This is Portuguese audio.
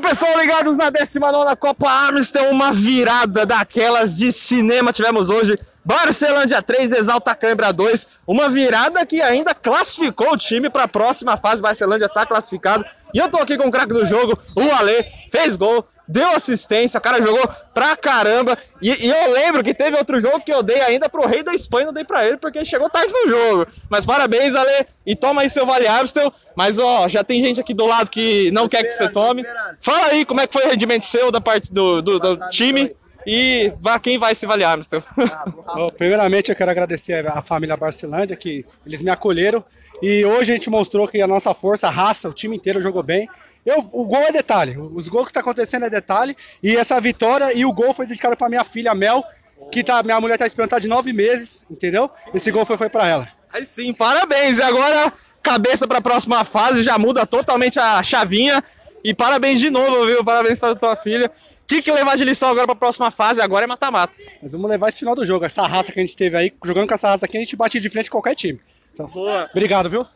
Pessoal, ligados na 19 Copa Amstel, uma virada daquelas de cinema tivemos hoje. Barcelândia 3, Exalta Câimbra 2. Uma virada que ainda classificou o time para a próxima fase. Barcelândia está classificado. E eu tô aqui com o craque do jogo, o Ale, fez gol, deu assistência, o cara jogou pra caramba. E, e, eu lembro que teve outro jogo que eu dei ainda pro rei da Espanha, não dei pra ele porque chegou tarde no jogo. Mas parabéns, Ale, e toma aí seu Vale Amstel. Mas ó, já tem gente aqui do lado que não quer que você tome. Fala aí como é que foi o rendimento seu da parte do, do, do time. E quem vai se Vale Amstel? primeiramente, eu quero agradecer a família Barcelândia, que eles me acolheram. E hoje a gente mostrou que a nossa força, a raça, o time inteiro jogou bem. Eu, o gol é detalhe, os gols que está acontecendo é detalhe. E essa vitória e o gol foi dedicado para minha filha Mel, que tá, minha mulher está esperando tá de nove meses, entendeu? Esse gol foi, foi para ela. Aí sim, parabéns. E agora, cabeça para a próxima fase, já muda totalmente a chavinha. E parabéns de novo, viu? Parabéns para tua filha. O que, que levar de lição agora para a próxima fase? Agora é mata-mata. Mas vamos levar esse final do jogo. Essa raça que a gente teve aí, jogando com essa raça aqui, a gente bate de frente com qualquer time. Então, Boa. Obrigado, viu?